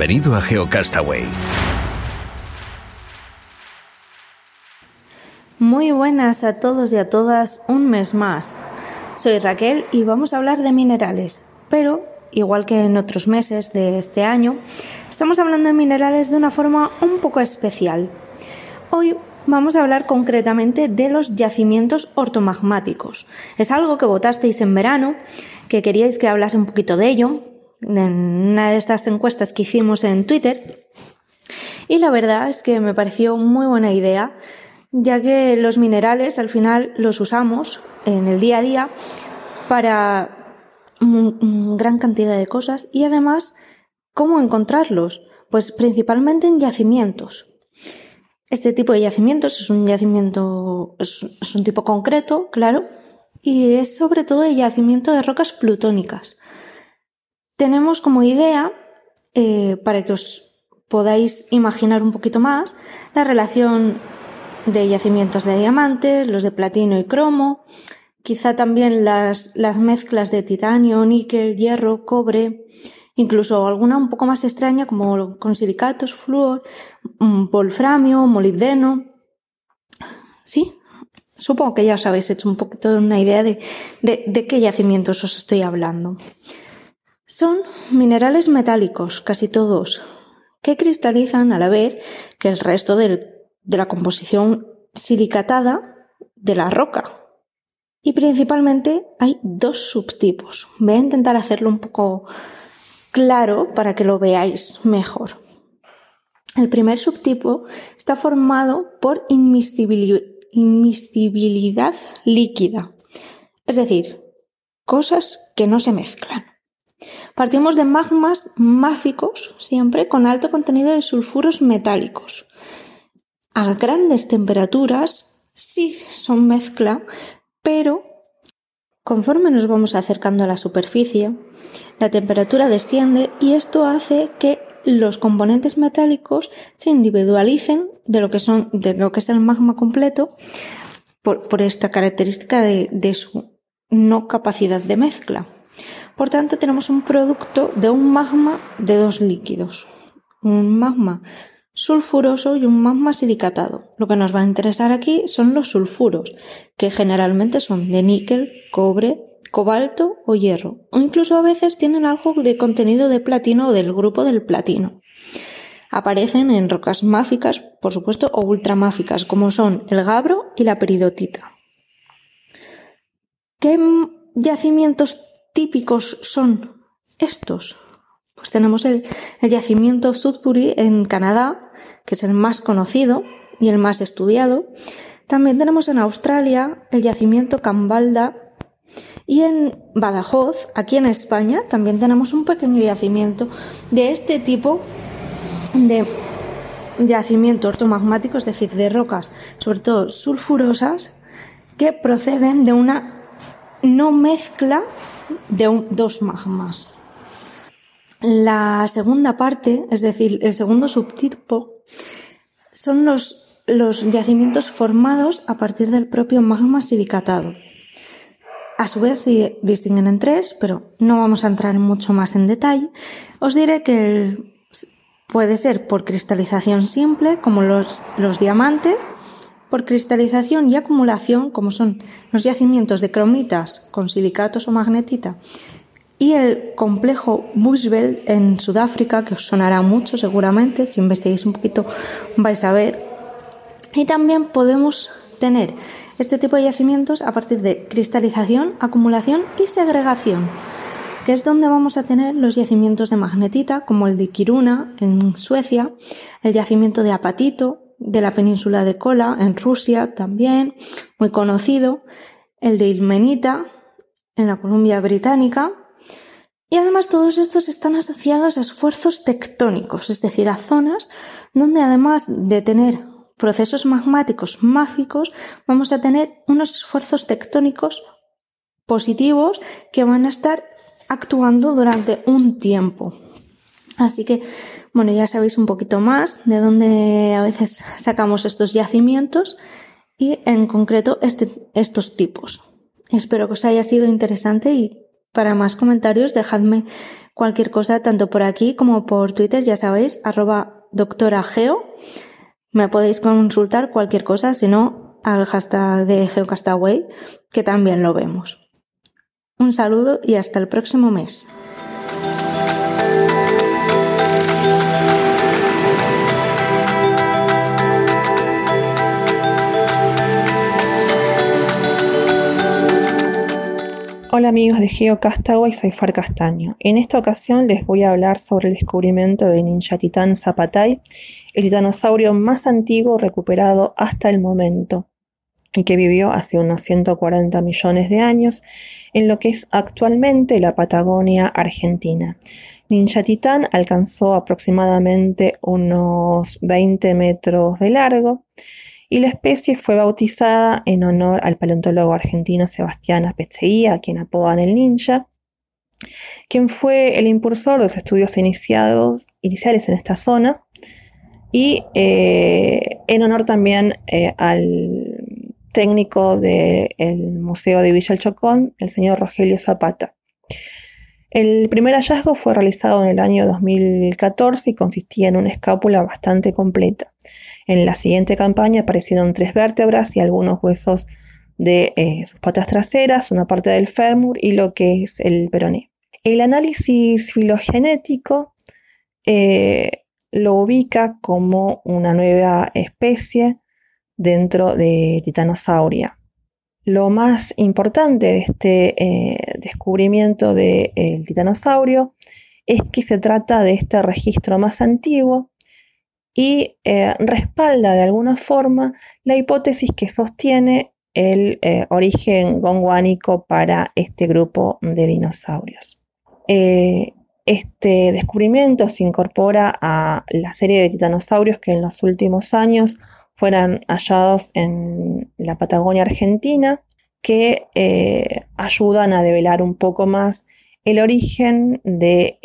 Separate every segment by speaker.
Speaker 1: Bienvenido a GeoCastaway.
Speaker 2: Muy buenas a todos y a todas, un mes más. Soy Raquel y vamos a hablar de minerales, pero igual que en otros meses de este año, estamos hablando de minerales de una forma un poco especial. Hoy vamos a hablar concretamente de los yacimientos ortomagmáticos. Es algo que votasteis en verano, que queríais que hablase un poquito de ello, en una de estas encuestas que hicimos en Twitter. Y la verdad es que me pareció muy buena idea, ya que los minerales al final los usamos en el día a día para gran cantidad de cosas y además, ¿cómo encontrarlos? Pues principalmente en yacimientos. Este tipo de yacimientos es un yacimiento, es, es un tipo concreto, claro, y es sobre todo el yacimiento de rocas plutónicas tenemos como idea, eh, para que os podáis imaginar un poquito más, la relación de yacimientos de diamantes, los de platino y cromo, quizá también las, las mezclas de titanio, níquel, hierro, cobre, incluso alguna un poco más extraña como con silicatos, flúor, mm, wolframio, molibdeno. Sí, supongo que ya os habéis hecho un poquito una idea de, de qué yacimientos os estoy hablando. Son minerales metálicos, casi todos, que cristalizan a la vez que el resto de la composición silicatada de la roca. Y principalmente hay dos subtipos. Voy a intentar hacerlo un poco claro para que lo veáis mejor. El primer subtipo está formado por inmiscibilidad líquida, es decir, cosas que no se mezclan. Partimos de magmas máficos, siempre con alto contenido de sulfuros metálicos. A grandes temperaturas sí son mezcla, pero conforme nos vamos acercando a la superficie, la temperatura desciende y esto hace que los componentes metálicos se individualicen de lo que, son, de lo que es el magma completo por, esta característica de su no capacidad de mezcla. Por tanto, tenemos un producto de un magma de dos líquidos, un magma sulfuroso y un magma silicatado. Lo que nos va a interesar aquí son los sulfuros, que generalmente son de níquel, cobre, cobalto o hierro, o incluso a veces tienen algo de contenido de platino o del grupo del platino. Aparecen en rocas máficas, por supuesto, o ultramáficas, como son el gabro y la peridotita. ¿Qué yacimientos típicos son estos? Pues tenemos el, yacimiento Sudbury en Canadá, que es el más conocido y el más estudiado. También tenemos en Australia el yacimiento Cambalda y en Badajoz, aquí en España, también tenemos un pequeño yacimiento de este tipo de yacimiento ortomagmático, es decir, de rocas, sobre todo sulfurosas, que proceden de una no mezcla de dos magmas. La segunda parte, es decir, el segundo subtipo, son los, los yacimientos formados a partir del propio magma silicatado. A su vez se distinguen en tres, pero no vamos a entrar mucho más en detalle. Os diré que puede ser por cristalización simple, como los, los diamantes, por cristalización y acumulación, como son los yacimientos de cromitas con silicatos o magnetita, y el complejo Bushveld en Sudáfrica, que os sonará mucho seguramente, si investigáis un poquito vais a ver. Y también podemos tener este tipo de yacimientos a partir de cristalización, acumulación y segregación, que es donde vamos a tener los yacimientos de magnetita, como el de Kiruna en Suecia, el yacimiento de apatito, de la península de Kola, en Rusia también, muy conocido, el de Ilmenita, en la Columbia Británica, y además todos estos están asociados a esfuerzos tectónicos, es decir, a zonas donde además de tener procesos magmáticos mágicos, vamos a tener unos esfuerzos tectónicos positivos que van a estar actuando durante un tiempo. Así que, bueno, ya sabéis un poquito más de dónde a veces sacamos estos yacimientos y en concreto este, estos tipos. Espero que os haya sido interesante y para más comentarios, dejadme cualquier cosa tanto por aquí como por Twitter, ya sabéis, arroba doctora Geo. Me podéis consultar cualquier cosa, si no, al hashtag de GeoCastaway, que también lo vemos. Un saludo y hasta el próximo mes.
Speaker 3: Hola amigos de GeoCastaway, soy Far Castaño. En esta ocasión les voy a hablar sobre el descubrimiento de Ninja Titán Zapatay, el titanosaurio más antiguo recuperado hasta el momento y que vivió hace unos 140 millones de años en lo que es actualmente la Patagonia Argentina. Ninja Titán alcanzó aproximadamente unos 20 metros de largo y la especie fue bautizada en honor al paleontólogo argentino Sebastián Apetzeguía, a quien apodan el ninja, quien fue el impulsor de los estudios iniciados, iniciales en esta zona, y eh, en honor también eh, al técnico del Museo de Villa El Chocón, el señor Rogelio Zapata. El primer hallazgo fue realizado en el año 2014 y consistía en una escápula bastante completa. En la siguiente campaña aparecieron tres vértebras y algunos huesos de eh, sus patas traseras, una parte del fémur y lo que es el peroné. El análisis filogenético eh, lo ubica como una nueva especie dentro de Titanosauria. Lo más importante de este eh, descubrimiento del titanosaurio es que se trata de este registro más antiguo y eh, respalda de alguna forma la hipótesis que sostiene el eh, origen gonguánico para este grupo de dinosaurios. Eh, este descubrimiento se incorpora a la serie de titanosaurios que en los últimos años fueron hallados en la Patagonia Argentina, que ayudan a develar un poco más el origen de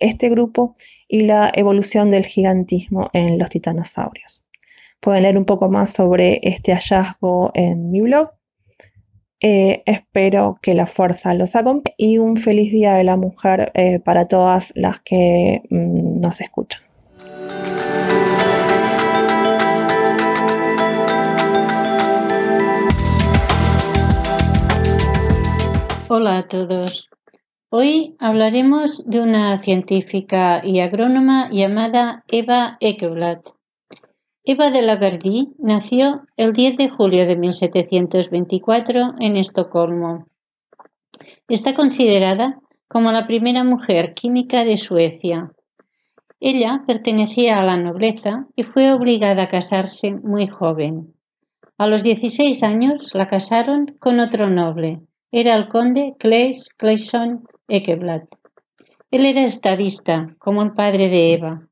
Speaker 3: este grupo y la evolución del gigantismo en los titanosaurios. Pueden leer un poco más sobre este hallazgo en mi blog. Eh, espero que la fuerza los acompañe y un feliz Día de la Mujer eh, para todas las que mm, nos escuchan.
Speaker 4: Hola a todos. Hoy hablaremos de una científica y agrónoma llamada Eva Ekeblad. Eva de la Gardie nació el 10 de julio de 1724 en Estocolmo. Está considerada como la primera mujer química de Suecia. Ella pertenecía a la nobleza y fue obligada a casarse muy joven. A los 16 años la casaron con otro noble. Era el conde Claes Clayson Ekeblad. Él era estadista, como el padre de Eva.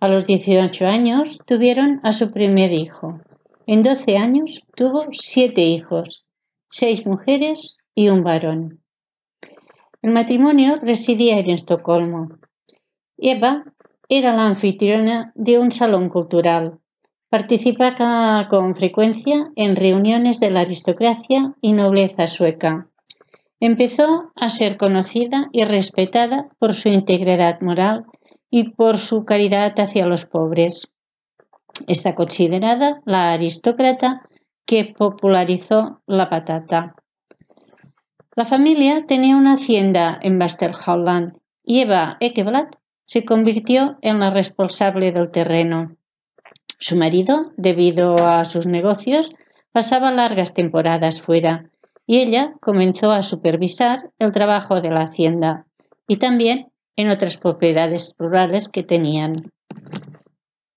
Speaker 4: A los 18 años tuvieron a su primer hijo. En 12 años tuvo siete hijos, seis mujeres y un varón. El matrimonio residía en Estocolmo. Eva era la anfitriona de un salón cultural. Participaba con frecuencia en reuniones de la aristocracia y nobleza sueca. Empezó a ser conocida y respetada por su integridad moral y por su caridad hacia los pobres. Está considerada la aristócrata que popularizó la patata. La familia tenía una hacienda en Basterholland y Eva Ekeblad se convirtió en la responsable del terreno. Su marido, debido a sus negocios, pasaba largas temporadas fuera y ella comenzó a supervisar el trabajo de la hacienda y también en otras propiedades rurales que tenían.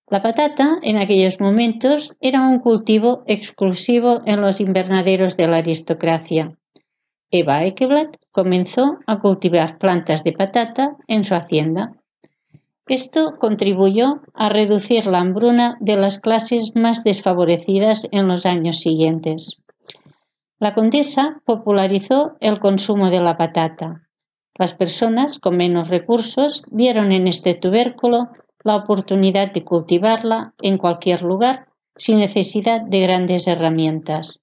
Speaker 4: La patata en aquellos momentos era un cultivo exclusivo en los invernaderos de la aristocracia. Eva Ekeblad comenzó a cultivar plantas de patata en su hacienda. Esto contribuyó a reducir la hambruna de las clases más desfavorecidas en los años siguientes. La condesa popularizó el consumo de la patata. Las personas con menos recursos vieron en este tubérculo la oportunidad de cultivarla en cualquier lugar sin necesidad de grandes herramientas.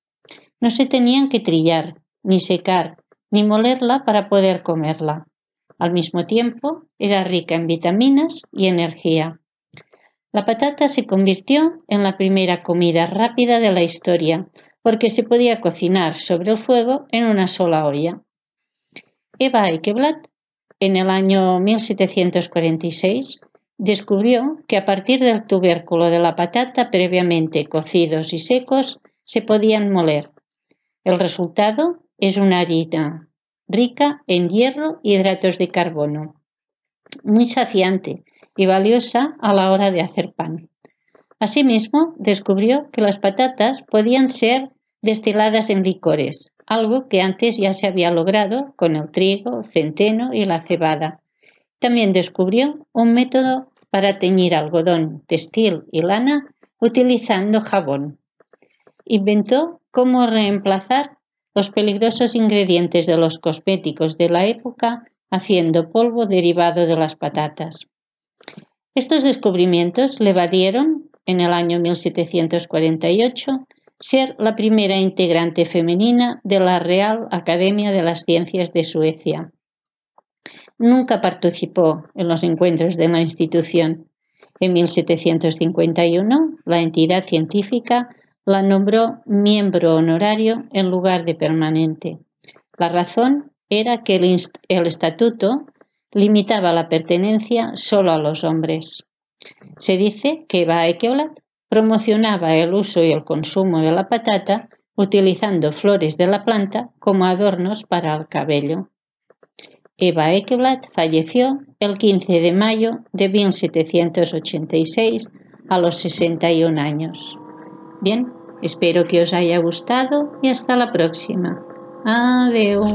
Speaker 4: No se tenían que trillar, ni secar, ni molerla para poder comerla. Al mismo tiempo, era rica en vitaminas y energía. La patata se convirtió en la primera comida rápida de la historia, porque se podía cocinar sobre el fuego en una sola olla. Eva Eikeblad, en el año 1746, descubrió que a partir del tubérculo de la patata previamente cocidos y secos se podían moler. El resultado es una harina rica en hierro y hidratos de carbono, muy saciante y valiosa a la hora de hacer pan. Asimismo, descubrió que las patatas podían ser destiladas en licores, algo que antes ya se había logrado con el trigo, centeno y la cebada. También descubrió un método para teñir algodón, textil y lana utilizando jabón. Inventó cómo reemplazar los peligrosos ingredientes de los cosméticos de la época haciendo polvo derivado de las patatas. Estos descubrimientos le valieron, en el año 1748, ser la primera integrante femenina de la Real Academia de las Ciencias de Suecia. Nunca participó en los encuentros de la institución. En 1751, la entidad científica la nombró miembro honorario en lugar de permanente. La razón era que el, estatuto limitaba la pertenencia solo a los hombres. Se dice que Baekeolat promocionaba el uso y el consumo de la patata utilizando flores de la planta como adornos para el cabello. Eva Ekeblad falleció el 15 de mayo de 1786 a los 61 años. Bien, espero que os haya gustado y hasta la próxima. Adiós.